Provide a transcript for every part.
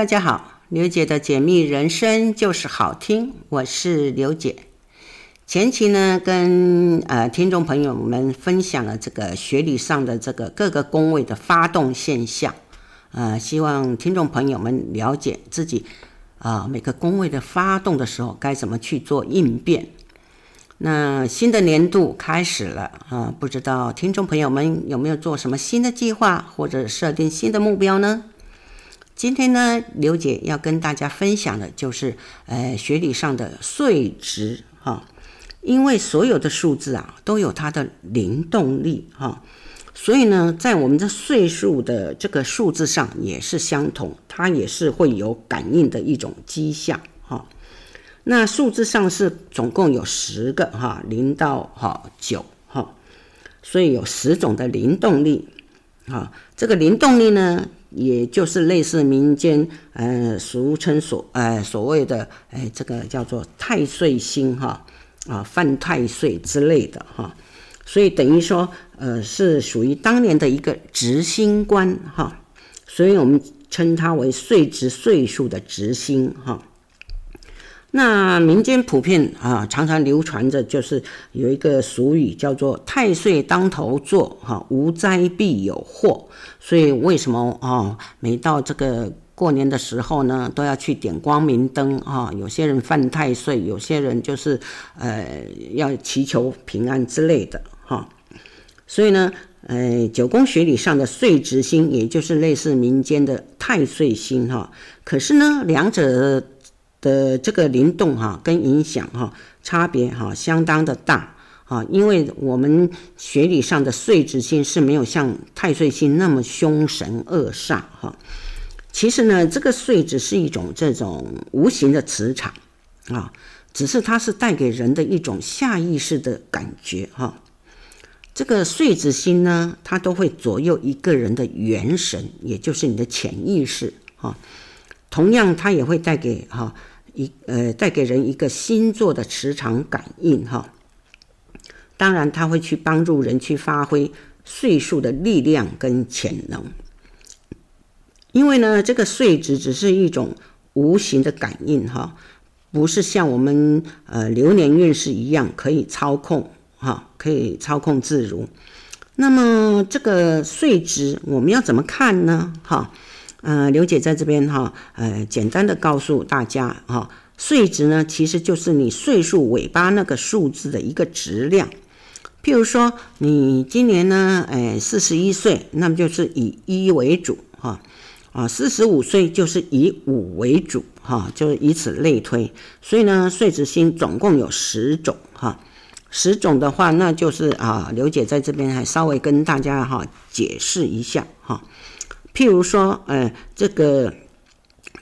大家好，刘姐的解密人生就是好听，我是刘姐。前期呢，跟呃听众朋友们分享了这个学理上的这个各个宫位的发动现象，呃，希望听众朋友们了解自己啊、每个宫位的发动的时候该怎么去做应变。那新的年度开始了啊、不知道听众朋友们有没有做什么新的计划或者设定新的目标呢？今天呢，刘姐要跟大家分享的就是，呃，学理上的岁值哈，因为所有的数字啊都有它的灵动力哈，所以呢，在我们的岁数的这个数字上也是相同，它也是会有感应的一种迹象哈。那数字上是总共有十个哈，零到哈九哈，所以有十种的灵动力啊，这个灵动力呢。也就是类似民间，呃，俗称所，呃，所谓的，哎，这个叫做太岁星哈，啊，犯太岁之类的哈，所以等于说，呃，是属于当年的一个执星官哈，所以我们称它为岁值岁数的执星哈。那民间普遍啊，常常流传着，就是有一个俗语叫做“太岁当头坐，哈，无灾必有祸”。所以为什么啊，每到这个过年的时候呢，都要去点光明灯啊？有些人犯太岁，有些人就是呃要祈求平安之类的哈。所以呢，呃，九宫学理上的岁值星，也就是类似民间的太岁星哈。可是呢，两者。的这个灵动哈跟影响哈差别哈相当的大啊，因为我们学理上的岁值星是没有像太岁星那么凶神恶煞哈。其实呢，这个岁值是一种这种无形的磁场啊，只是它是带给人的一种下意识的感觉哈。这个岁值星呢，它都会左右一个人的元神，也就是你的潜意识哈。同样，它也会带给哈。一呃，带给人一个星座的磁场感应哈，当然他会去帮助人去发挥岁数的力量跟潜能，因为呢，这个岁值只是一种无形的感应哈，不是像我们呃流年运势一样可以操控哈，可以操控自如。那么这个岁值我们要怎么看呢？哈？呃，刘姐在这边哈，呃，简单的告诉大家哈，岁值呢其实就是你岁数尾巴那个数字的一个质量。譬如说，你今年呢，哎，四十一岁，那么就是以一为主哈，啊，四十五岁就是以五为主哈，就是以此类推。所以呢，岁值星总共有十种哈，十种的话，那就是啊，刘姐在这边还稍微跟大家哈解释一下哈。譬如说，呃，这个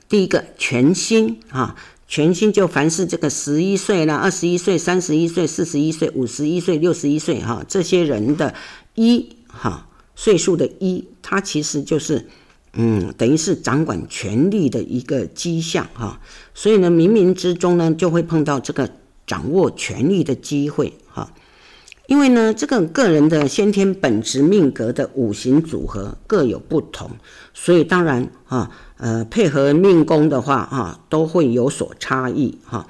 第一个全星啊，权星就凡是这个十一岁啦、二十一岁、三十一岁、四十一岁、五十一岁、六十一岁哈，这些人的一哈岁数的一，它其实就是嗯，等于是掌管权力的一个迹象哈。所以呢，冥冥之中呢，就会碰到这个掌握权力的机会哈。因为呢，这个个人的先天本质命格的五行组合各有不同，所以当然啊，呃，配合命宫的话啊，都会有所差异哈。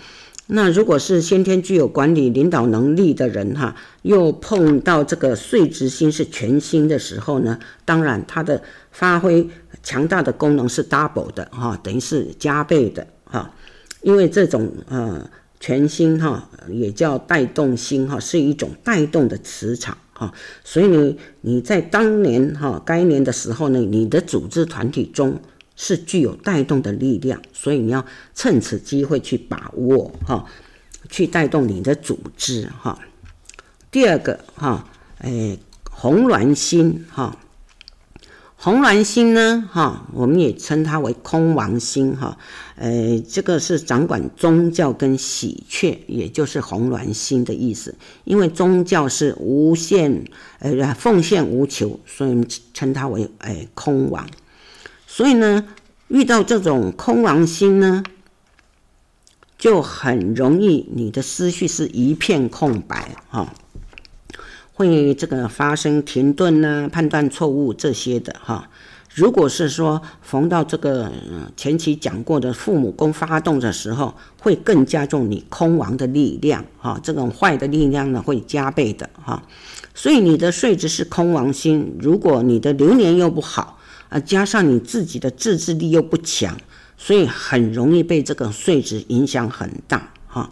那如果是先天具有管理领导能力的人哈，又碰到这个岁值星是全星的时候呢，当然他的发挥强大的功能是 double 的哈，等于是加倍的哈。因为这种呃。全星哈也叫带动星哈，是一种带动的磁场哈，所以你你在当年哈该年的时候呢，你的组织团体中是具有带动的力量，所以你要趁此机会去把握哈，去带动你的组织哈。第二个哈，哎，红鸾星哈。红鸾星呢，哈，我们也称它为空王星，哈，呃，这个是掌管宗教跟喜鹊，也就是红鸾星的意思。因为宗教是无限，呃，奉献无求，所以称它为，哎，空王。所以呢，遇到这种空王星呢，就很容易你的思绪是一片空白，哈。会这个发生停顿呐、判断错误这些的哈，如果是说逢到这个前期讲过的父母宫发动的时候，会更加重你空亡的力量哈，这种坏的力量呢会加倍的哈。所以你的岁值是空亡星，如果你的流年又不好啊，加上你自己的自制力又不强，所以很容易被这个岁值影响很大哈。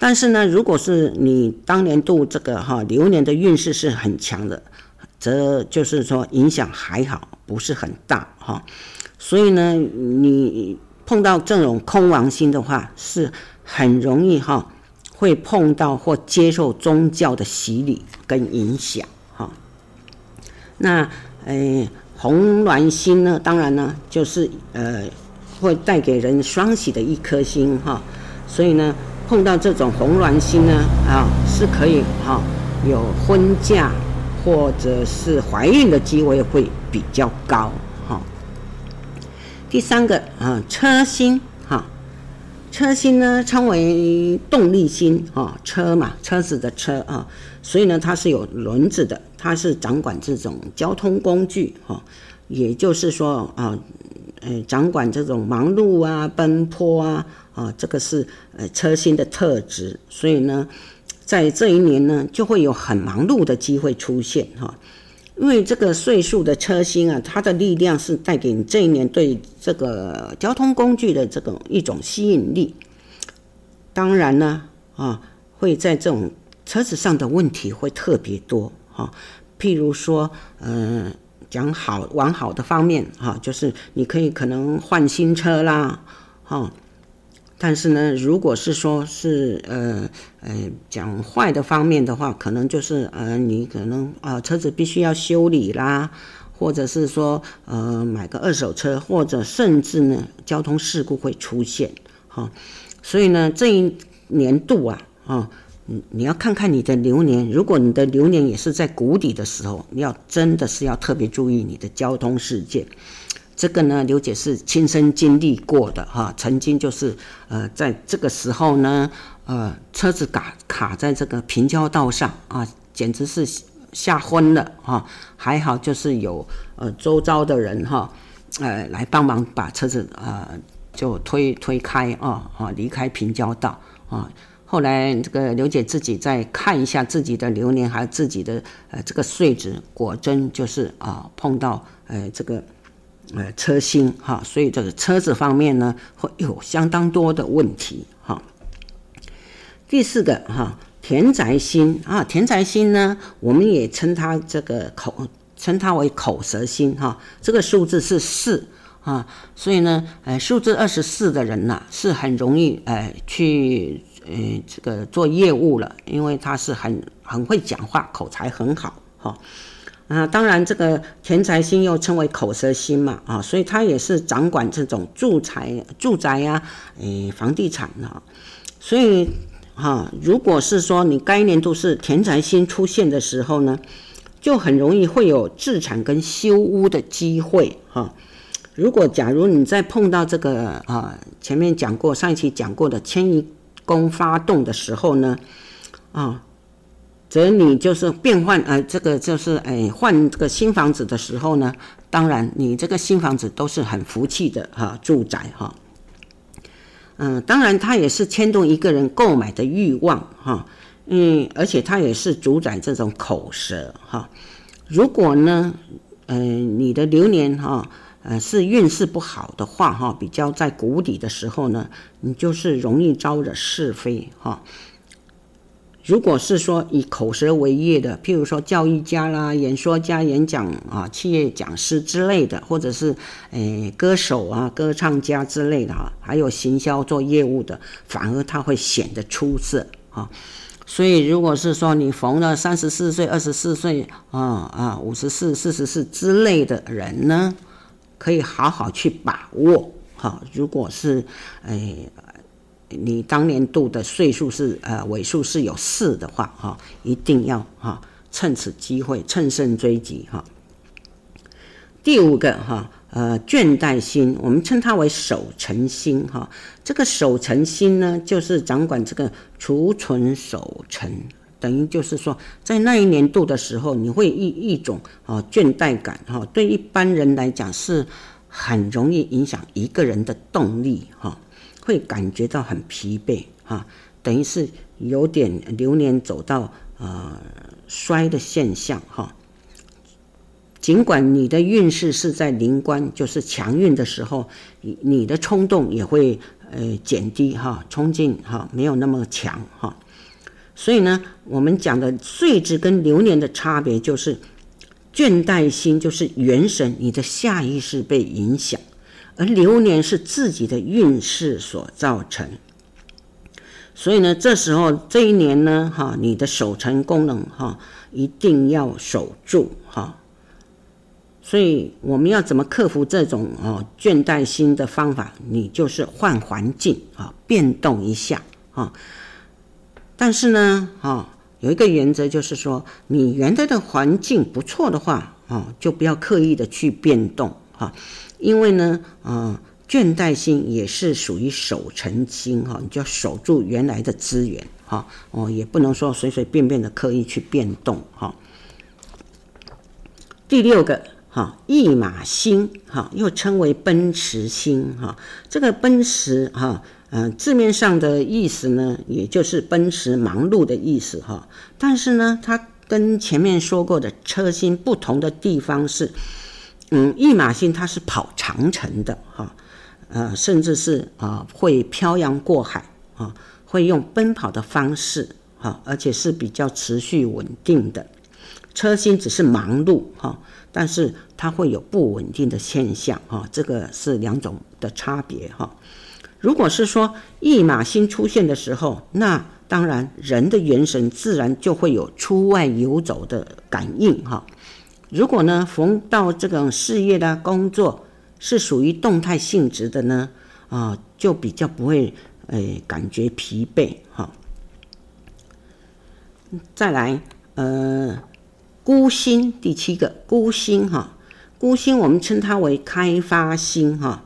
但是呢，如果是你当年度这个哈流年的运势是很强的，则就是说影响还好，不是很大哈。所以呢，你碰到这种空亡星的话，是很容易哈会碰到或接受宗教的洗礼跟影响哈。那诶红鸾星呢，当然呢就是呃会带给人双喜的一颗星哈。所以呢。碰到这种红鸾星呢，啊，是可以哈，有婚嫁或者是怀孕的机会会比较高哈。第三个啊，车星哈，车星呢称为动力星哈，车嘛，车子的车啊，所以呢它是有轮子的，它是掌管这种交通工具哈，也就是说啊。呃，掌管这种忙碌啊、奔波啊，啊，这个是呃车星的特质，所以呢，在这一年呢，就会有很忙碌的机会出现哈。因为这个岁数的车星啊，它的力量是带给你这一年对这个交通工具的这种一种吸引力。当然呢，啊，会在这种车子上的问题会特别多哈，譬如说，嗯、呃。讲好往好的方面哈，就是你可以可能换新车啦，哈。但是呢，如果是说是呃呃讲坏的方面的话，可能就是呃你可能啊车子必须要修理啦，或者是说呃买个二手车，或者甚至呢交通事故会出现哈。所以呢这一年度啊啊。你你要看看你的流年，如果你的流年也是在谷底的时候，你要真的是要特别注意你的交通事件。这个呢，刘姐是亲身经历过的哈，曾经就是呃在这个时候呢，呃车子卡卡在这个平交道上啊，简直是吓昏了哈。还好就是有呃周遭的人哈，呃来帮忙把车子呃就推推开啊啊离开平交道啊。后来这个刘姐自己再看一下自己的流年，还有自己的呃这个岁值，果真就是啊碰到呃这个呃车星哈，所以这个车子方面呢会有相当多的问题哈。第四个哈田宅星啊，田宅星呢我们也称它这个口称它为口舌星哈，这个数字是四啊，所以呢呃数字二十四的人呐是很容易呃去。呃，这个做业务了，因为他是很很会讲话，口才很好哈。啊，当然这个田宅星又称为口舌星嘛啊，所以他也是掌管这种住宅、住宅呀、诶，房地产啊。所以哈，如果是说你该年度是田宅星出现的时候呢，就很容易会有置产跟修屋的机会哈。如果假如你再碰到这个啊，前面讲过上一期讲过的迁移。宫发动的时候呢，啊，则你就是变换，呃，这个就是哎换这个新房子的时候呢，当然你这个新房子都是很福气的哈、住宅哈，嗯、当然它也是牵动一个人购买的欲望哈，嗯，而且它也是主宰这种口舌哈、如果呢，嗯、呃，你的流年哈。啊呃，是运势不好的话，哈，比较在谷底的时候呢，你就是容易招惹是非，哈。如果是说以口舌为业的，譬如说教育家啦、演说家、演讲啊、企业讲师之类的，或者是诶歌手啊、歌唱家之类的哈，还有行销做业务的，反而他会显得出色，哈。所以，如果是说你逢了三十四岁、二十四岁啊啊、五十四、四十四之类的人呢，可以好好去把握，哈。如果是，哎，你当年度的岁数是呃尾数是有四的话，哈，一定要哈趁此机会乘胜追击，哈。第五个哈，呃，倦怠星，我们称它为守成星，哈。这个守成星呢，就是掌管这个储存守成等于就是说，在那一年度的时候，你会一一种啊倦怠感哈，对一般人来讲是很容易影响一个人的动力哈，会感觉到很疲惫哈，等于是有点流年走到呃衰的现象哈。尽管你的运势是在临官，就是强运的时候，你的冲动也会呃减低哈，冲劲哈没有那么强哈。所以呢，我们讲的岁值跟流年的差别就是，倦怠心就是元神，你的下意识被影响，而流年是自己的运势所造成。所以呢，这时候这一年呢，哈，你的守成功能哈一定要守住哈。所以我们要怎么克服这种哦倦怠心的方法？你就是换环境啊，变动一下啊。但是呢，哈，有一个原则就是说，你原来的环境不错的话，啊，就不要刻意的去变动，哈，因为呢，啊，倦怠星也是属于守成星，哈，你就要守住原来的资源，哈，哦，也不能说随随便便的刻意去变动，哈。第六个，哈，驿马星，哈，又称为奔驰星，哈，这个奔驰，哈。嗯、字面上的意思呢，也就是奔驰、忙碌的意思哈。但是呢，它跟前面说过的车星不同的地方是，嗯，驿马星它是跑长城的哈，呃，甚至是啊、会漂洋过海啊，会用奔跑的方式哈，而且是比较持续稳定的。车星只是忙碌哈，但是它会有不稳定的现象哈，这个是两种的差别哈。如果是说驿马星出现的时候，那当然人的元神自然就会有出外游走的感应哈。如果呢逢到这种事业的工作是属于动态性质的呢，啊，就比较不会诶感觉疲惫哈。再来呃孤星第七个孤星哈，孤星我们称它为开发星哈。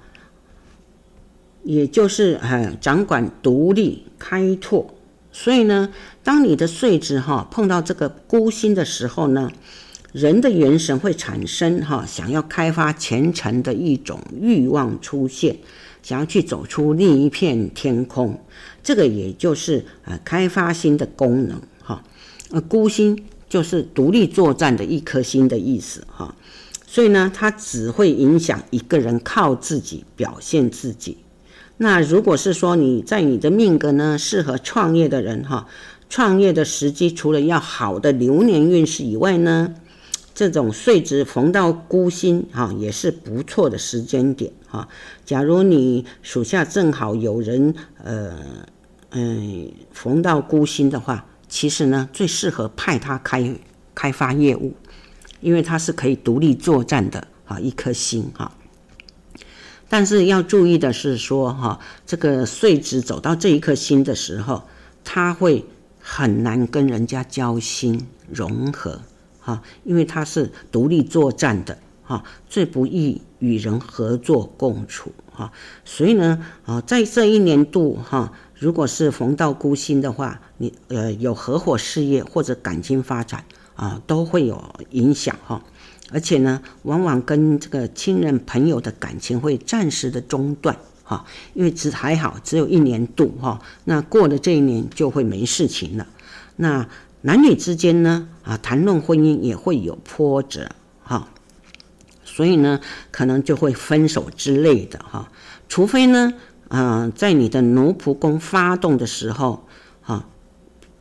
也就是呃掌管独立开拓，所以呢，当你的岁值哈碰到这个孤星的时候呢，人的元神会产生哈想要开发前程的一种欲望出现，想要去走出另一片天空，这个也就是呃开发新的功能哈。呃，孤星就是独立作战的一颗星的意思哈，所以呢，它只会影响一个人靠自己表现自己。那如果是说你在你的命格呢，适合创业的人哈，创业的时机除了要好的流年运势以外呢，这种岁值逢到孤星哈，也是不错的时间点哈。假如你属下正好有人呃嗯逢到孤星的话，其实呢最适合派他开开发业务，因为他是可以独立作战的啊一颗星哈。但是要注意的是说，哈，这个岁值走到这一颗星的时候，他会很难跟人家交心融合，哈，因为他是独立作战的，哈，最不易与人合作共处，哈，所以呢，啊，在这一年度，哈，如果是逢到孤星的话，你呃有合伙事业或者感情发展啊，都会有影响，哈。而且呢，往往跟这个亲人朋友的感情会暂时的中断，哈，因为只还好只有一年度，哈，那过了这一年就会没事情了。那男女之间呢，啊，谈论婚姻也会有波折，哈，所以呢，可能就会分手之类的，哈，除非呢，啊，在你的奴仆宫发动的时候，哈，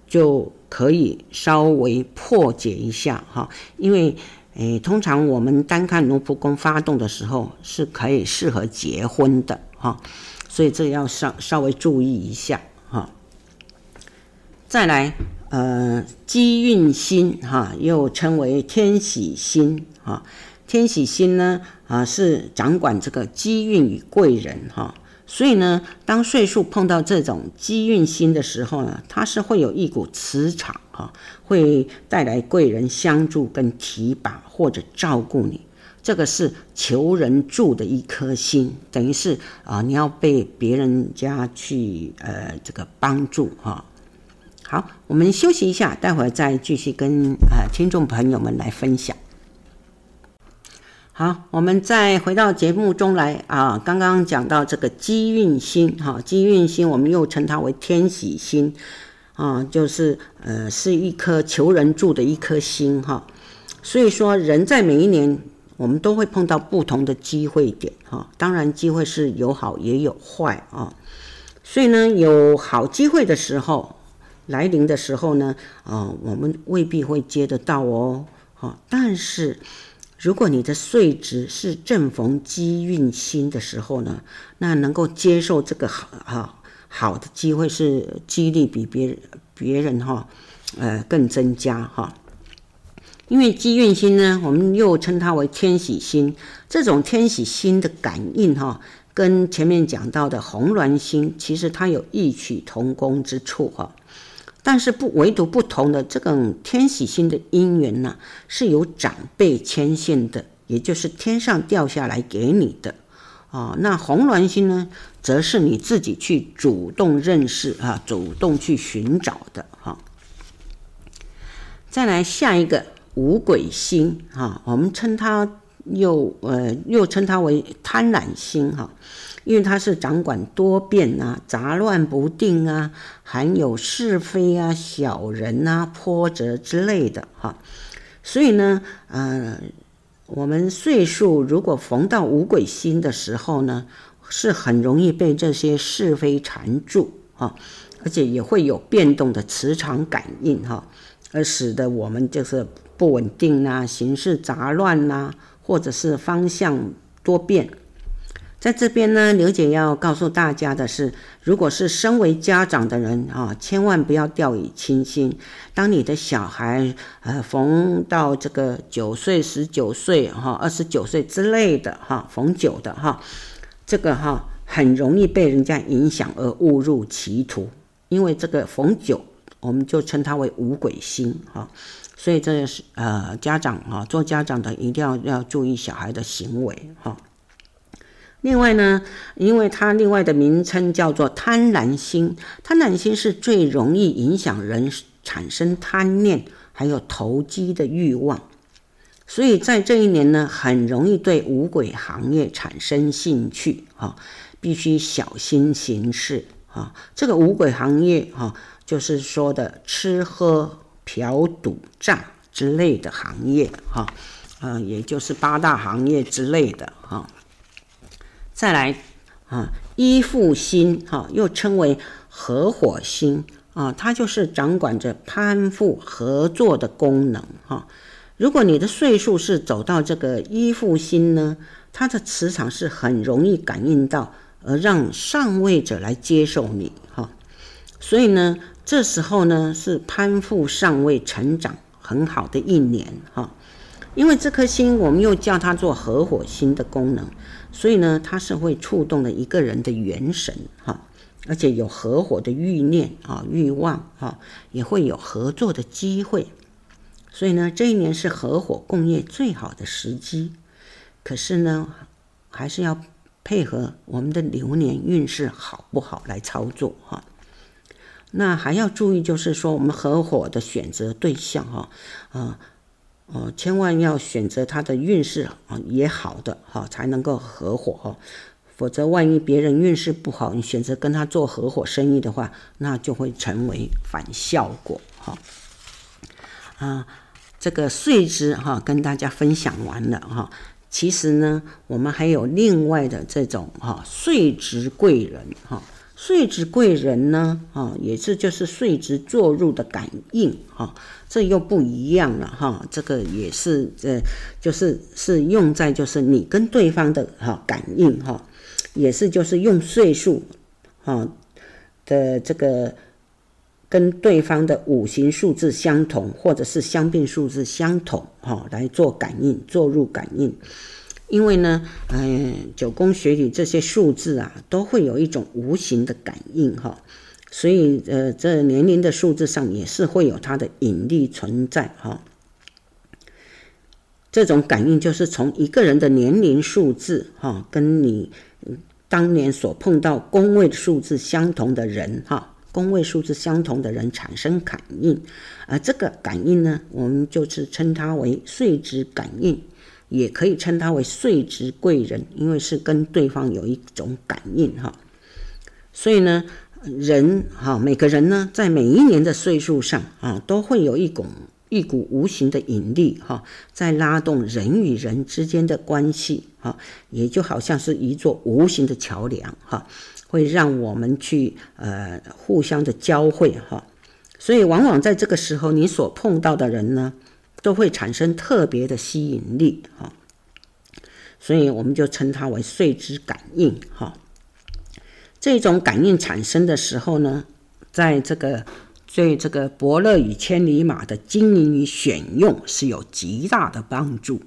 就可以稍微破解一下，哈，因为。诶，通常我们单看奴仆宫发动的时候，是可以适合结婚的哈，所以这要稍稍微注意一下哈。再来，呃，机运星哈，又称为天喜星哈，天喜星呢啊是掌管这个机运与贵人哈。所以呢，当岁数碰到这种机运星的时候呢，它是会有一股磁场哈，会带来贵人相助跟提拔或者照顾你。这个是求人助的一颗星，等于是啊，你要被别人家去呃这个帮助哈。好，我们休息一下，待会儿再继续跟、呃、听众朋友们来分享。好，我们再回到节目中来啊。刚刚讲到这个机运星，哈，机运星我们又称它为天喜星，啊，就是呃是一颗求人助的一颗星，哈。所以说，人在每一年我们都会碰到不同的机会点，哈。当然，机会是有好也有坏啊。所以呢，有好机会的时候来临的时候呢，啊，我们未必会接得到哦，哈。但是。如果你的岁值是正逢机运星的时候呢，那能够接受这个好哈好的机会是几率比别人别人哈呃更增加哈，因为机运星呢，我们又称它为天喜星，这种天喜星的感应哈，跟前面讲到的红鸾星其实它有异曲同工之处哈。但是不，唯独不同的这个天喜星的姻缘呢，是由长辈牵线的，也就是天上掉下来给你的，哦，那红鸾星呢，则是你自己去主动认识啊，主动去寻找的哈。再来下一个五鬼星哈，我们称它又呃又称它为贪婪星哈。因为它是掌管多变啊、杂乱不定啊，含有是非啊、小人啊、波折之类的哈，所以呢，呃，我们岁数如果逢到五鬼星的时候呢，是很容易被这些是非缠住哈，而且也会有变动的磁场感应哈，而使得我们就是不稳定呐、行事杂乱呐，或者是方向多变。在这边呢，刘姐要告诉大家的是，如果是身为家长的人啊，千万不要掉以轻心。当你的小孩呃逢到这个九岁、十九岁哈、二十九岁之类的哈，逢九的哈，这个哈很容易被人家影响而误入歧途，因为这个逢九，我们就称它为五鬼星哈，所以这是呃家长啊，做家长的一定要要注意小孩的行为哈。另外呢，因为它另外的名称叫做贪婪星，贪婪星是最容易影响人产生贪念，还有投机的欲望，所以在这一年呢，很容易对五鬼行业产生兴趣啊，必须小心行事啊。这个五鬼行业哈，就是说的吃喝嫖赌诈之类的行业哈，啊，也就是八大行业之类的哈。再来啊，依附星哈，又称为合伙星啊，它就是掌管着攀附合作的功能哈。如果你的岁数是走到这个依附星呢，它的磁场是很容易感应到，而让上位者来接受你哈。所以呢，这时候呢是攀附上位、成长很好的一年哈。因为这颗星，我们又叫它做合伙星的功能，所以呢，它是会触动了一个人的元神哈，而且有合伙的欲念啊、欲望哈，也会有合作的机会。所以呢，这一年是合伙共业最好的时机。可是呢，还是要配合我们的流年运势好不好来操作哈。那还要注意，就是说我们合伙的选择对象哈啊。哦，千万要选择他的运势啊也好的哈，才能够合伙哈，否则万一别人运势不好，你选择跟他做合伙生意的话，那就会成为反效果哈。啊，这个岁支哈跟大家分享完了哈，其实呢，我们还有另外的这种哈岁值贵人哈。岁值贵人呢，啊，也是就是岁值坐入的感应，哈，这又不一样了，哈，这个也是，呃，就是是用在就是你跟对方的哈感应，哈，也是就是用岁数，哈的这个跟对方的五行数字相同，或者是相并数字相同，哈，来做感应，坐入感应。因为呢，嗯，九宫学里这些数字啊，都会有一种无形的感应哈，所以呃，这年龄的数字上也是会有它的引力存在哈。这种感应就是从一个人的年龄数字哈，跟你当年所碰到宫位的数字相同的人哈，宫位数字相同的人产生感应，而这个感应呢，我们就是称它为岁值感应，也可以称他为岁值贵人，因为是跟对方有一种感应哈。所以呢，人哈，每个人呢，在每一年的岁数上啊，都会有一股一股无形的引力哈，在拉动人与人之间的关系哈，也就好像是一座无形的桥梁哈。会让我们去呃互相的交汇哈，所以往往在这个时候，你所碰到的人呢，都会产生特别的吸引力哈，所以我们就称它为岁值感应哈。这种感应产生的时候呢，在这个对这个伯乐与千里马的经营与选用是有极大的帮助，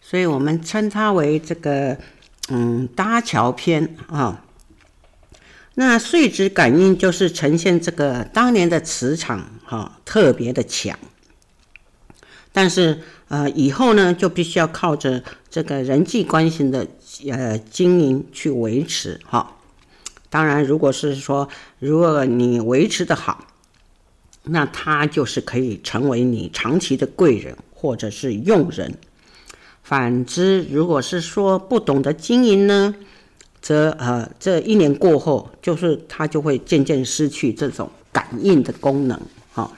所以我们称它为这个。嗯，搭桥篇啊，那岁值感应就是呈现这个当年的磁场哈，特别的强。但是呃，以后呢就必须要靠着这个人际关系的呃经营去维持哈。当然，如果是说如果你维持得好，那他就是可以成为你长期的贵人或者是用人。反之，如果是说不懂得经营呢，则呃，这一年过后，就是他就会渐渐失去这种感应的功能。哦，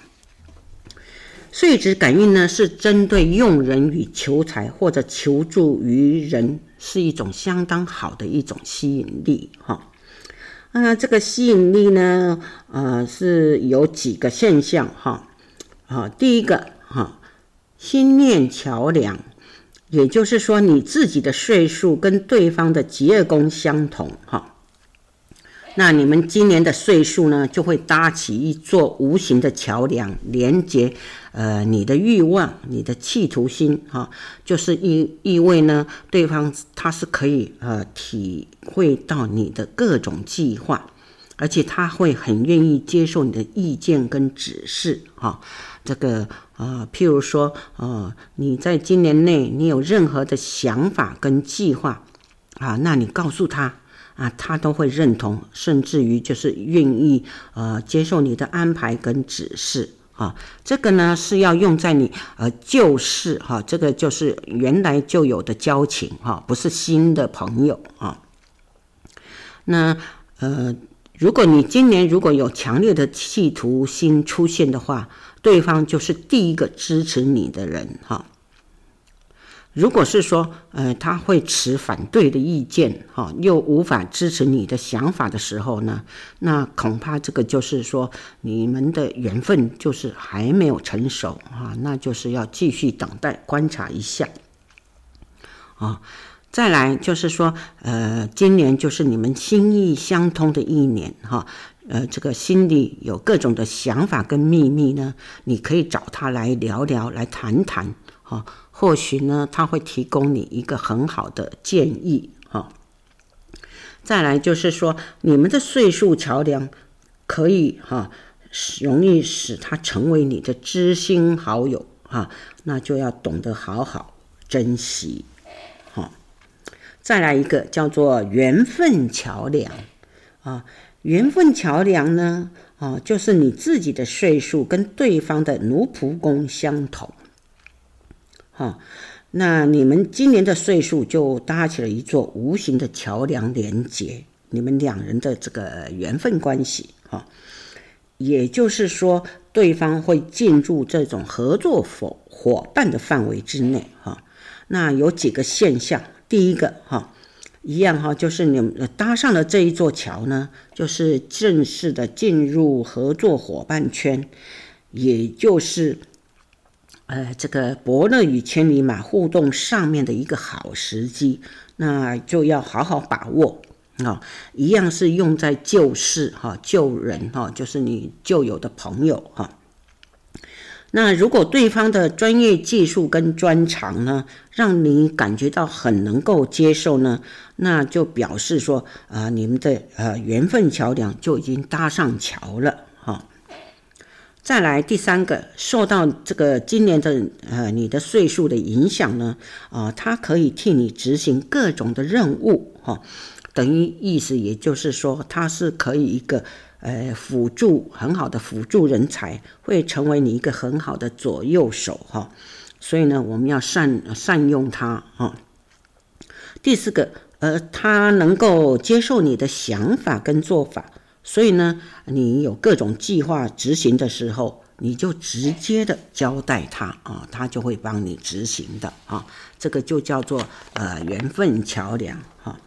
岁值感应呢，是针对用人与求财或者求助于人，是一种相当好的一种吸引力。哈、哦，那这个吸引力呢，呃，是有几个现象。哈、哦，啊，第一个，哈、心念桥梁。也就是说，你自己的岁数跟对方的疾厄宫相同，哈，那你们今年的岁数呢，就会搭起一座无形的桥梁，连接呃你的欲望、你的企图心，哈，就是意意味呢，对方他是可以呃体会到你的各种计划，而且他会很愿意接受你的意见跟指示，哈，这个。啊，譬如说，呃，你在今年内你有任何的想法跟计划，啊，那你告诉他，啊，他都会认同，甚至于就是愿意呃接受你的安排跟指示，啊，这个呢是要用在你呃旧事哈，这个就是原来就有的交情哈，不是新的朋友啊。那呃，如果你今年如果有强烈的企图心出现的话，对方就是第一个支持你的人哈。如果是说，呃，他会持反对的意见哈，又无法支持你的想法的时候呢，那恐怕这个就是说，你们的缘分就是还没有成熟哈，那就是要继续等待观察一下。啊，再来就是说，呃，今年就是你们心意相通的一年哈。呃，这个心里有各种的想法跟秘密呢，你可以找他来聊聊，来谈谈，哈，或许呢，他会提供你一个很好的建议，哈。再来就是说，你们的岁数桥梁可以哈，容易使他成为你的知心好友，哈，那就要懂得好好珍惜，哈。再来一个叫做缘分桥梁，啊。缘分桥梁呢，啊，就是你自己的岁数跟对方的奴仆宫相同，哈，那你们今年的岁数就搭起了一座无形的桥梁，连接你们两人的这个缘分关系，哈，也就是说，对方会进入这种合作伙伙伴的范围之内，哈，那有几个现象，第一个，哈。一样哈，就是你们搭上了这一座桥呢，就是正式的进入合作伙伴圈，也就是呃这个伯乐与千里马互动上面的一个好时机，那就要好好把握啊！一样是用在旧事哈，旧人哈，就是你旧有的朋友哈。那如果对方的专业技术跟专长呢，让你感觉到很能够接受呢，那就表示说啊、你们的呃缘分桥梁就已经搭上桥了哈、再来第三个，受到这个今年的呃你的岁数的影响呢，啊、呃，它可以替你执行各种的任务哈、哦，等于意思也就是说，它是可以一个呃辅助很好的辅助人才，会成为你一个很好的左右手哈。所以呢，我们要善善用它哈。第四个，呃，他能够接受你的想法跟做法，所以呢，你有各种计划执行的时候，你就直接的交代他啊，他就会帮你执行的啊。这个就叫做呃缘分桥梁哈。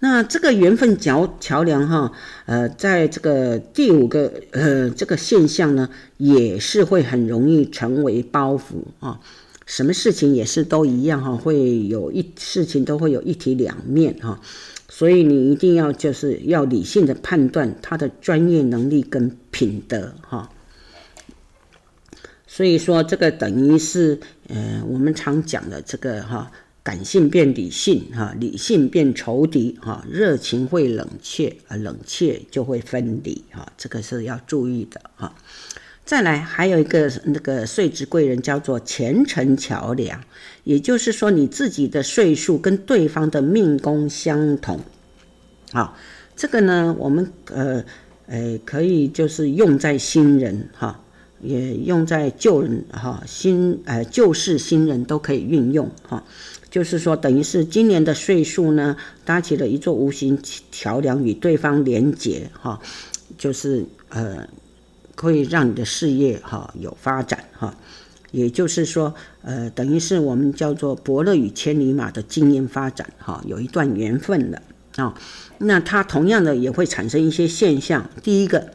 那这个缘分桥桥梁哈，呃，在这个第五个呃这个现象呢，也是会很容易成为包袱啊。什么事情也是都一样哈，会有一事情都会有一体两面哈，所以你一定要就是要理性的判断他的专业能力跟品德哈。所以说这个等于是呃我们常讲的这个哈，感性变理性哈，理性变仇敌哈，热情会冷却啊，冷却就会分离哈，这个是要注意的哈。再来，还有一个那个岁值贵人叫做前程桥梁，也就是说你自己的岁数跟对方的命宫相同。好，这个呢，我们呃呃可以就是用在新人哈，也用在旧人哈，新呃旧事新人都可以运用哈。就是说，等于是今年的岁数呢，搭起了一座无形桥梁与对方连接哈，就是呃。会让你的事业哈有发展哈，也就是说，呃，等于是我们叫做伯乐与千里马的经验发展哈，有一段缘分的啊。那它同样的也会产生一些现象。第一个，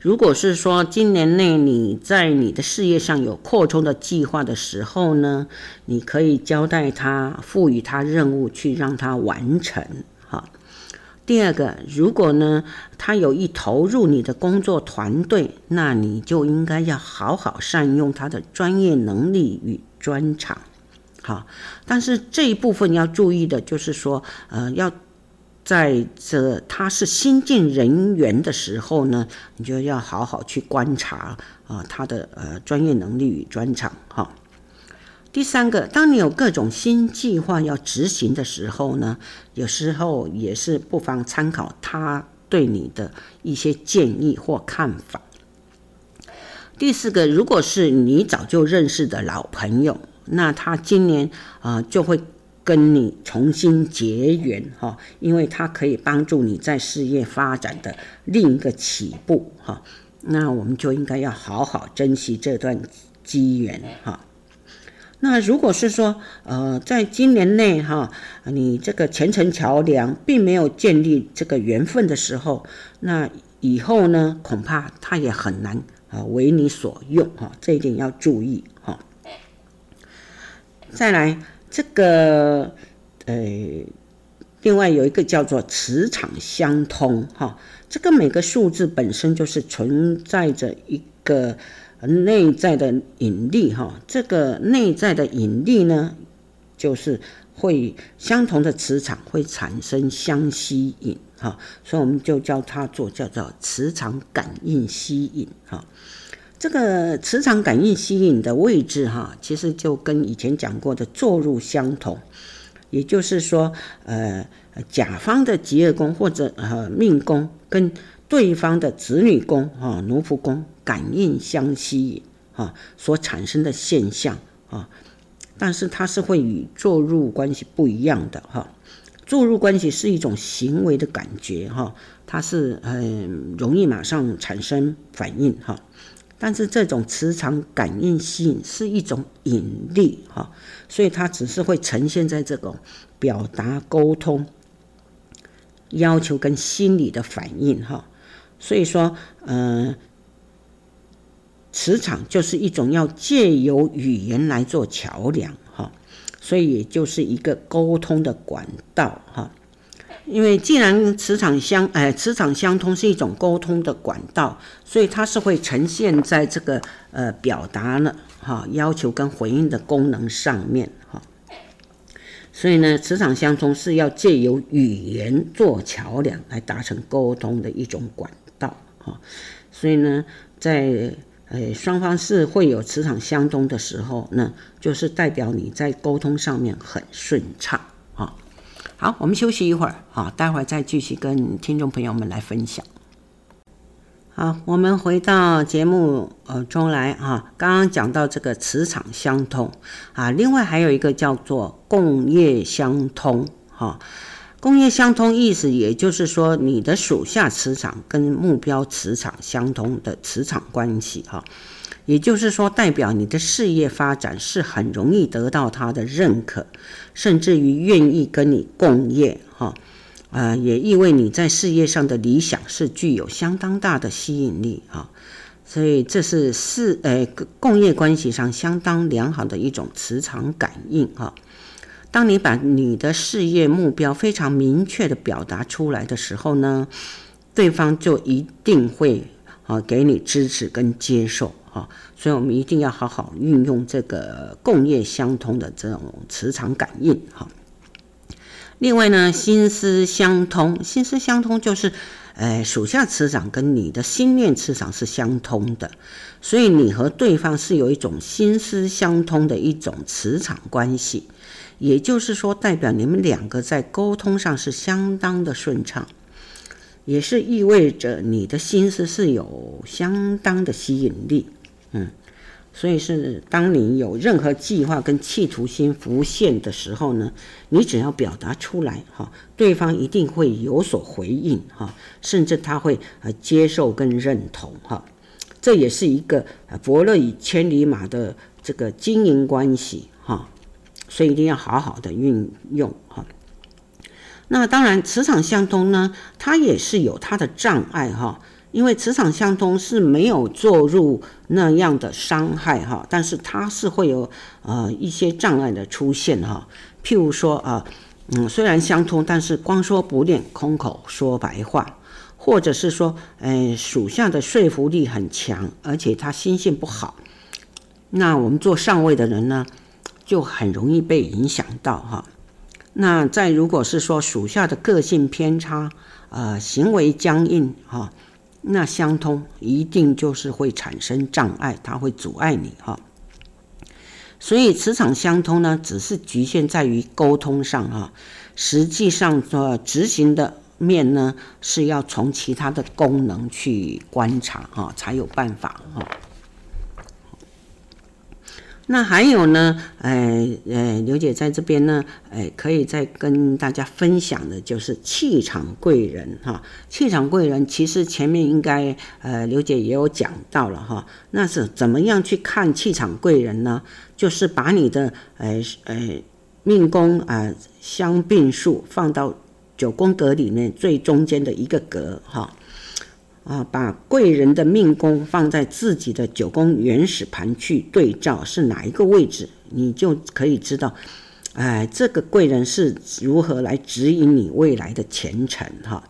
如果是说今年内你在你的事业上有扩充的计划的时候呢，你可以交代他，赋予他任务去让他完成。第二个，如果呢，他有意投入你的工作团队，那你就应该要好好善用他的专业能力与专长，好。但是这一部分要注意的就是说，呃，要在这他是新进人员的时候呢，你就要好好去观察啊，他的呃专业能力与专长，哈。第三个，当你有各种新计划要执行的时候呢，有时候也是不妨参考他对你的一些建议或看法。第四个，如果是你早就认识的老朋友，那他今年啊、就会跟你重新结缘哈，因为他可以帮助你在事业发展的另一个起步哈。那我们就应该要好好珍惜这段机缘哈。那如果是说，呃，在今年内哈，你这个前程桥梁并没有建立这个缘分的时候，那以后呢，恐怕他也很难啊为你所用哈，这一点要注意哈。再来这个，呃，另外有一个叫做磁场相通哈，这个每个数字本身就是存在着一个。内在的引力，哈，这个内在的引力呢，就是会相同的磁场会产生相吸引，哈，所以我们就叫它做叫做磁场感应吸引，哈。这个磁场感应吸引的位置，哈，其实就跟以前讲过的坐入相同，也就是说，呃，甲方的吉厄宫或者呃命宫跟对方的子女宫，哈，奴仆宫。感应相吸引啊，所产生的现象啊，但是它是会与坐入关系不一样的哈。坐入关系是一种行为的感觉哈，它是很容易马上产生反应哈。但是这种磁场感应吸引是一种引力哈，所以它只是会呈现在这种表达沟通要求跟心理的反应哈。所以说，嗯。磁场就是一种要借由语言来做桥梁哈，所以也就是一个沟通的管道哈。因为既然磁场相哎，磁场相通是一种沟通的管道，所以它是会呈现在这个呃表达呢哈要求跟回应的功能上面哈。所以呢，磁场相通是要借由语言做桥梁来达成沟通的一种管所以呢，在哎，双方是会有磁场相通的时候呢，就是代表你在沟通上面很顺畅啊。好，我们休息一会儿，好，待会儿再继续跟听众朋友们来分享。好，我们回到节目呃中来啊，刚刚讲到这个磁场相通啊，另外还有一个叫做共业相通哈。工业相通意思也就是说，你的属下磁场跟目标磁场相通的磁场关系哈，也就是说，代表你的事业发展是很容易得到他的认可，甚至于愿意跟你共业哈。呃，也意味你在事业上的理想是具有相当大的吸引力啊，所以这是事呃共业关系上相当良好的一种磁场感应啊。当你把你的事业目标非常明确的表达出来的时候呢，对方就一定会啊给你支持跟接受啊，所以我们一定要好好运用这个共业相通的这种磁场感应哈。另外呢，心思相通，心思相通就是，呃，属下磁场跟你的心念磁场是相通的，所以你和对方是有一种心思相通的一种磁场关系，也就是说，代表你们两个在沟通上是相当的顺畅，也是意味着你的心思是有相当的吸引力，嗯。所以是当你有任何计划跟企图心浮现的时候呢，你只要表达出来哈，对方一定会有所回应哈，甚至他会呃接受跟认同哈。这也是一个伯乐与千里马的这个经营关系哈，所以一定要好好的运用哈。那当然，磁场相通呢，它也是有它的障碍哈。因为磁场相通是没有做入那样的伤害哈，但是它是会有呃一些障碍的出现哈。譬如说啊，嗯，虽然相通，但是光说不练，空口说白话，或者是说，呃，属下的说服力很强，而且他心性不好，那我们做上位的人呢，就很容易被影响到哈。那再如果是说属下的个性偏差，呃，行为僵硬哈。那相通一定就是会产生障碍，它会阻碍你哈。所以磁场相通呢，只是局限在于沟通上哈，实际上呃执行的面呢，是要从其他的功能去观察哈，才有办法哈。那还有呢，呃呃，刘姐在这边呢，呃，可以再跟大家分享的就是气场贵人哈。气场贵人其实前面应该呃，刘姐也有讲到了哈。那是怎么样去看气场贵人呢？就是把你的呃呃命宫啊相并数放到九宫格里面最中间的一个格哈。啊，把贵人的命宫放在自己的九宫原始盘去对照是哪一个位置，你就可以知道，哎，这个贵人是如何来指引你未来的前程哈。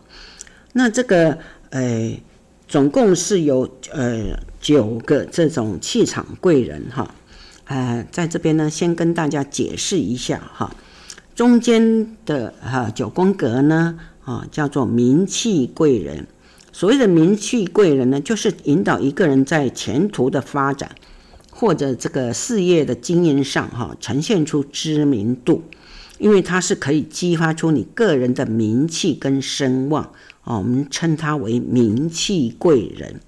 那这个，哎，总共是有呃九个这种气场贵人哈，呃，在这边呢，先跟大家解释一下哈，中间的哈九宫格呢，啊，叫做名气贵人。所谓的名气贵人呢，就是引导一个人在前途的发展或者这个事业的经营上，哈，呈现出知名度，因为它是可以激发出你个人的名气跟声望，啊，我们称它为名气贵人。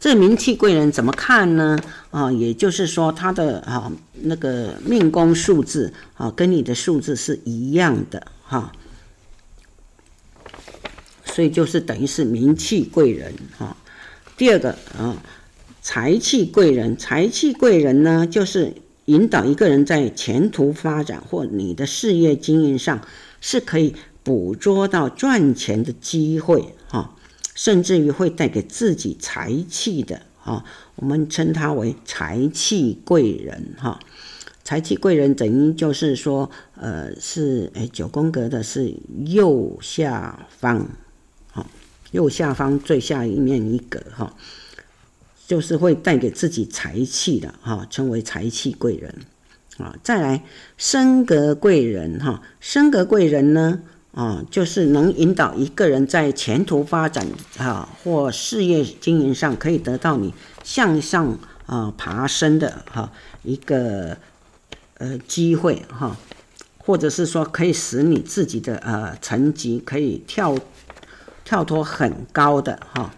这名气贵人怎么看呢？啊，也就是说，他的啊那个命宫数字啊，跟你的数字是一样的，哈。所以就是等于是名气贵人哈。第二个啊，财气贵人，财气贵人呢，就是引导一个人在前途发展或你的事业经营上，是可以捕捉到赚钱的机会哈，甚至于会带给自己财气的哈。我们称它为财气贵人哈。财气贵人等于就是说，呃，是哎九宫格的是右下方。右下方最下一面一格哈，就是会带给自己财气的哈，称为财气贵人啊。再来升格贵人哈，升格贵人呢啊，就是能引导一个人在前途发展啊或事业经营上可以得到你向上啊爬升的哈一个呃机会哈。或者是说可以使你自己的呃层级可以跳跳脱很高的哈。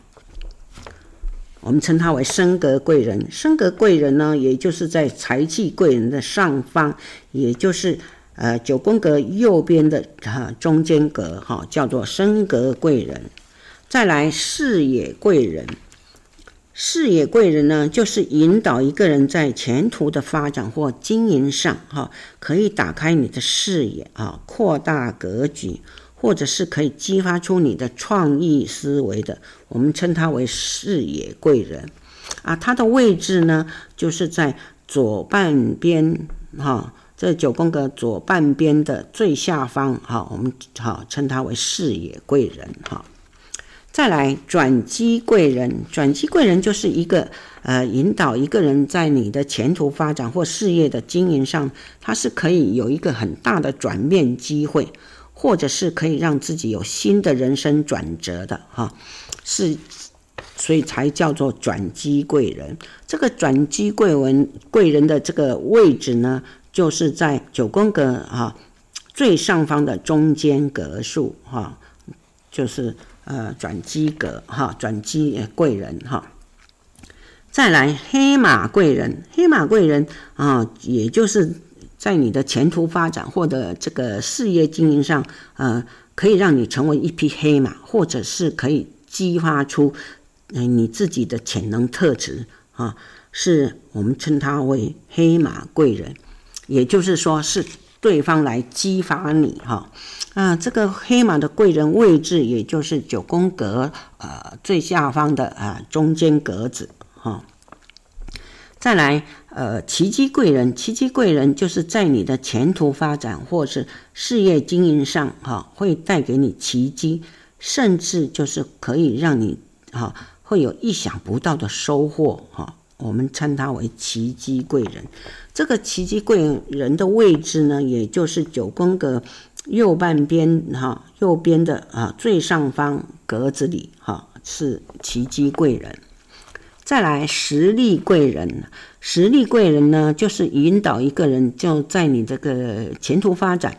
我们称它为升格贵人，升格贵人呢，也就是在财气贵人的上方，也就是呃九宫格右边的哈中间格哈，叫做升格贵人。再来视野贵人，视野贵人呢，就是引导一个人在前途的发展或经营上哈，可以打开你的视野啊，扩大格局。或者是可以激发出你的创意思维的，我们称它为视野贵人啊。它的位置呢，就是在左半边哈，这九宫格左半边的最下方哈。我们好称它为视野贵人哈。再来转机贵人，转机贵人就是一个呃引导一个人在你的前途发展或事业的经营上，它是可以有一个很大的转变机会。或者是可以让自己有新的人生转折的哈，是，所以才叫做转机贵人。这个转机贵人贵人的这个位置呢，就是在九宫格哈最上方的中间格数哈，就是呃转机格哈，转机贵人哈。再来黑马贵人，黑马贵人啊，也就是。在你的前途发展或者这个事业经营上，呃，可以让你成为一匹黑马，或者是可以激发出，嗯，你自己的潜能特质啊，是我们称它为黑马贵人，也就是说是对方来激发你哈，啊，这个黑马的贵人位置，也就是九宫格呃最下方的啊中间格子哈。再来，呃，奇迹贵人，奇迹贵人就是在你的前途发展或是事业经营上，哈，会带给你奇迹，甚至就是可以让你，哈，会有意想不到的收获，哈。我们称它为奇迹贵人。这个奇迹贵人的位置呢，也就是九宫格右半边，哈，右边的啊最上方格子里，哈，是奇迹贵人。再来，实力贵人，实力贵人呢，就是引导一个人就在你这个前途发展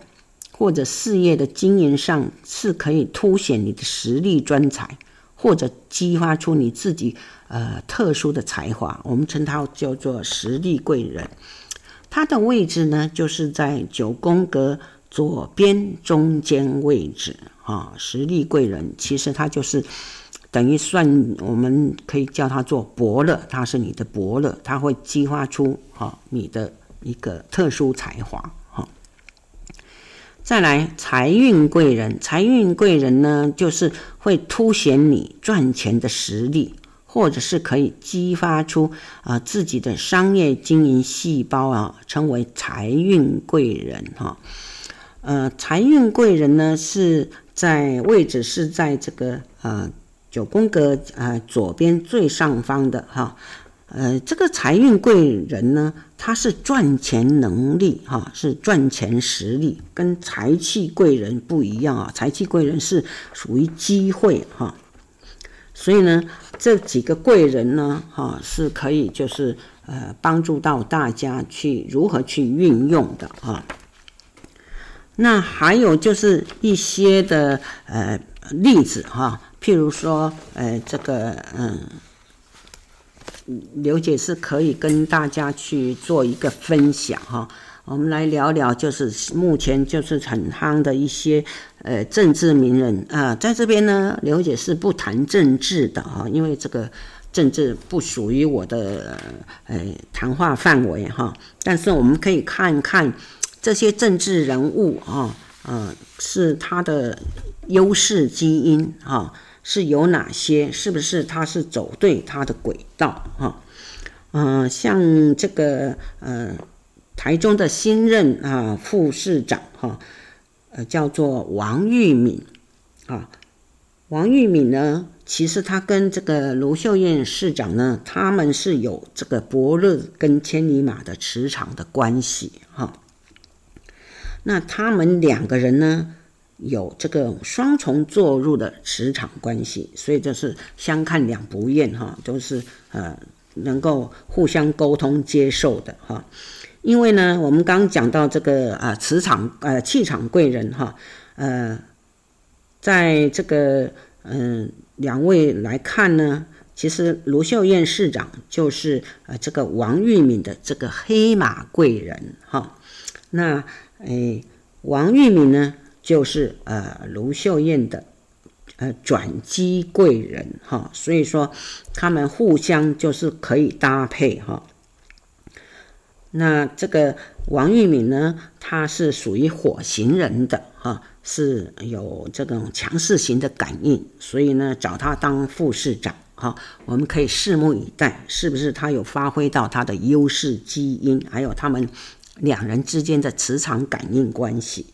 或者事业的经营上，是可以凸显你的实力专才，或者激发出你自己呃特殊的才华。我们称它叫做实力贵人。它的位置呢，就是在九宫格左边中间位置啊。实力贵人其实它就是。等于算，我们可以叫它做伯乐，他是你的伯乐，他会激发出哈你的一个特殊才华哈。再来财运贵人，财运贵人呢，就是会凸显你赚钱的实力，或者是可以激发出啊自己的商业经营细胞啊，称为财运贵人哈。呃，财运贵人呢是在位置是在这个呃。九宫格呃左边最上方的哈，呃这个财运贵人呢，他是赚钱能力哈，是赚钱实力，跟财气贵人不一样啊。财气贵人是属于机会哈，所以呢，这几个贵人呢哈是可以就是呃帮助到大家去如何去运用的啊。那还有就是一些的呃例子哈。譬如说，呃，这个，嗯，刘姐是可以跟大家去做一个分享哈。我们来聊聊，就是目前就是很夯的一些呃政治名人啊，在这边呢，刘姐是不谈政治的哈，因为这个政治不属于我的呃谈话范围哈。但是我们可以看看这些政治人物啊，呃，是他的优势基因哈。是有哪些？是不是他是走对他的轨道？哈，嗯，像这个呃，台中的新任啊副市长哈，呃，叫做王玉敏啊。王玉敏呢，其实他跟这个卢秀燕市长呢，他们是有这个伯乐跟千里马的磁场的关系哈。那他们两个人呢？有这个双重作入的磁场关系，所以这是相看两不厌哈，都是呃能够互相沟通接受的哈。因为呢，我们刚讲到这个啊、磁场呃，气场贵人哈，呃，在这个嗯、两位来看呢，其实卢秀燕市长就是呃这个王玉敏的这个黑马贵人哈。那诶，王玉敏呢，就是呃卢秀燕的。呃，转机贵人哈，所以说他们互相就是可以搭配哈。那这个王玉敏呢，他是属于火型人的哈，是有这种强势型的感应，所以呢，找他当副市长哈，我们可以拭目以待，是不是他有发挥到他的优势基因，还有他们两人之间的磁场感应关系。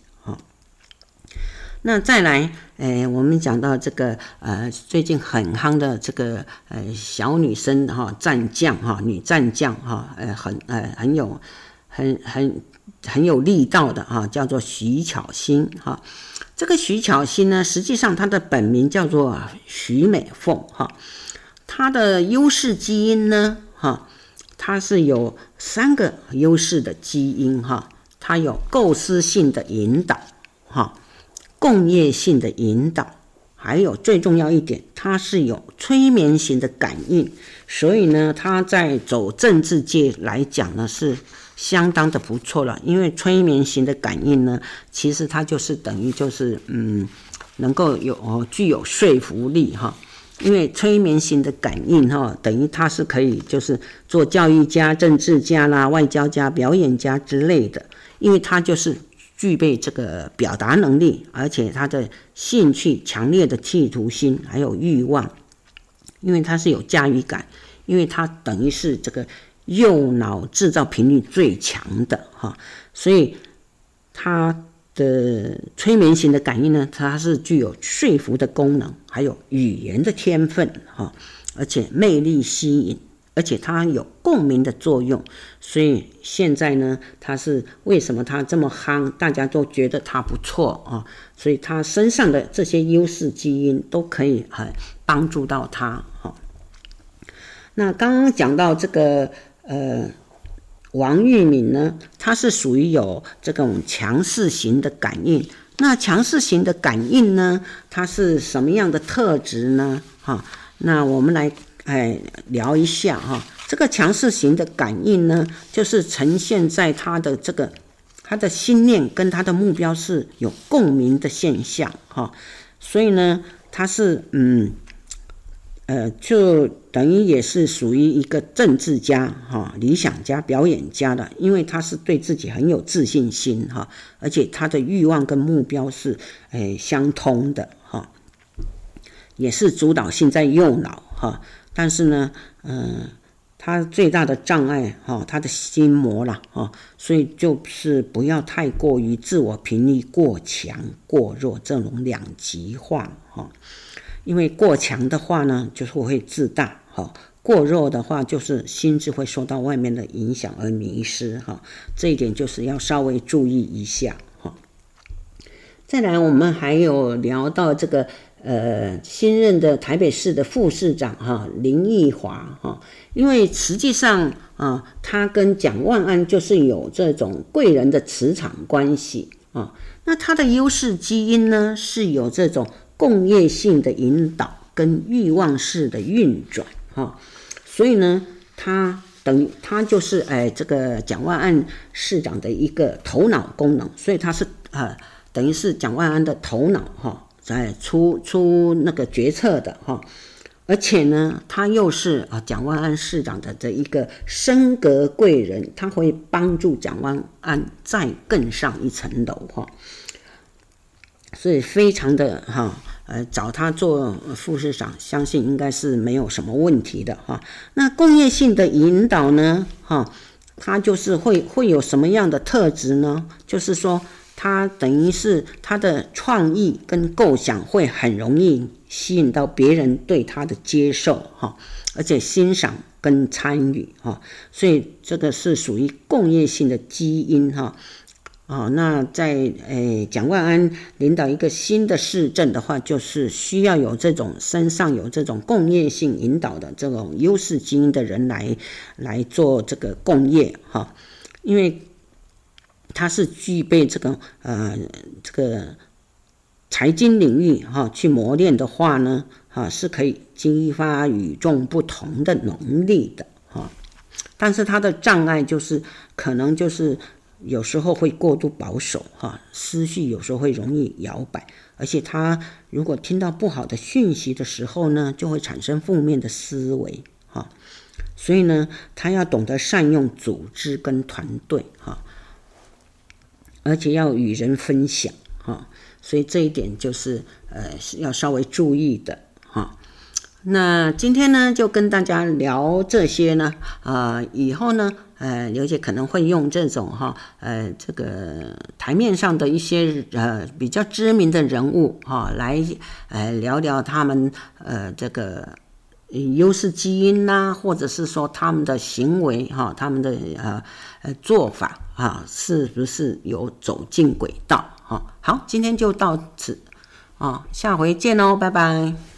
那再来，诶，我们讲到这个，呃，最近很夯的这个，呃，小女生哈，战将哈，女战将哈，呃，很呃很有，很很很有力道的哈，叫做徐巧芯哈。这个徐巧芯呢，实际上她的本名叫做徐美凤哈，她的优势基因呢，哈，她是有三个优势的基因哈，她有构思性的引导哈。共业性的引导，还有最重要一点，它是有催眠型的感应，所以呢，它在走政治界来讲呢，是相当的不错了。因为催眠型的感应呢，其实它就是等于就是嗯，能够有具有说服力哈。因为催眠型的感应哈，等于它是可以就是做教育家、政治家啦、外交家、表演家之类的，因为它就是。具备这个表达能力，而且他的兴趣、强烈的企图心，还有欲望，因为他是有驾驭感，因为他等于是这个右脑制造频率最强的哈，所以他的催眠型的感应呢，它是具有说服的功能，还有语言的天分哈，而且魅力吸引。而且它有共鸣的作用，所以现在呢，它是为什么它这么夯？大家都觉得它不错啊，所以它身上的这些优势基因都可以很帮助到它哈。那刚刚讲到这个呃王玉敏呢，他是属于有这种强势型的感应。那强势型的感应呢，它是什么样的特质呢？哈，那我们来。哎，聊一下哈，这个强势型的感应呢，就是呈现在他的这个他的心念跟他的目标是有共鸣的现象哈，所以呢，他是嗯呃，就等于也是属于一个政治家哈、理想家、表演家的，因为他是对自己很有自信心哈，而且他的欲望跟目标是哎相通的哈，也是主导性在右脑哈。但是呢，嗯，他最大的障碍哈，他的心魔了哈，所以就是不要太过于自我频率过强过弱这种两极化哈，因为过强的话呢，就是会自大哈，过弱的话就是心智会受到外面的影响而迷失哈，这一点就是要稍微注意一下哈。再来，我们还有聊到这个。呃，新任的台北市的副市长哈林奕华哈，因为实际上啊，他跟蒋万安就是有这种贵人的磁场关系啊。那他的优势基因呢，是有这种共业性的引导跟欲望式的运转哈。所以呢，他等于他就是哎这个蒋万安市长的一个头脑功能，所以他是啊等于是蒋万安的头脑哈。在出出那个决策的哈，而且呢，他又是啊蒋万安市长的这一个升格贵人，他会帮助蒋万安再更上一层楼哈，所以非常的哈，呃，找他做副市长，相信应该是没有什么问题的哈。那工业性的引导呢，哈，他就是会会有什么样的特质呢？就是说。他等于是他的创意跟构想会很容易吸引到别人对他的接受哈，而且欣赏跟参与哈，所以这个是属于共业性的基因哈。哦，那在诶蒋万安领导一个新的市政的话，就是需要有这种身上有这种共业性引导的这种优势基因的人来来做这个共业哈。因为他是具备这个呃这个财经领域哈、去磨练的话呢，哈、是可以激发与众不同的能力的哈、但是他的障碍就是可能就是有时候会过度保守哈、思绪有时候会容易摇摆，而且他如果听到不好的讯息的时候呢，就会产生负面的思维哈。所以呢，他要懂得善用组织跟团队哈，而且要与人分享哈，所以这一点就是呃要稍微注意的哈。那今天呢，就跟大家聊这些呢，啊，以后呢，呃，刘姐可能会用这种哈，呃，这个台面上的一些呃比较知名的人物哈，来呃聊聊他们呃这个。优势基因呐、或者是说他们的行为哈，他们的呃呃做法啊，是不是有走进轨道？哈，好，今天就到此啊，下回见喽，拜拜。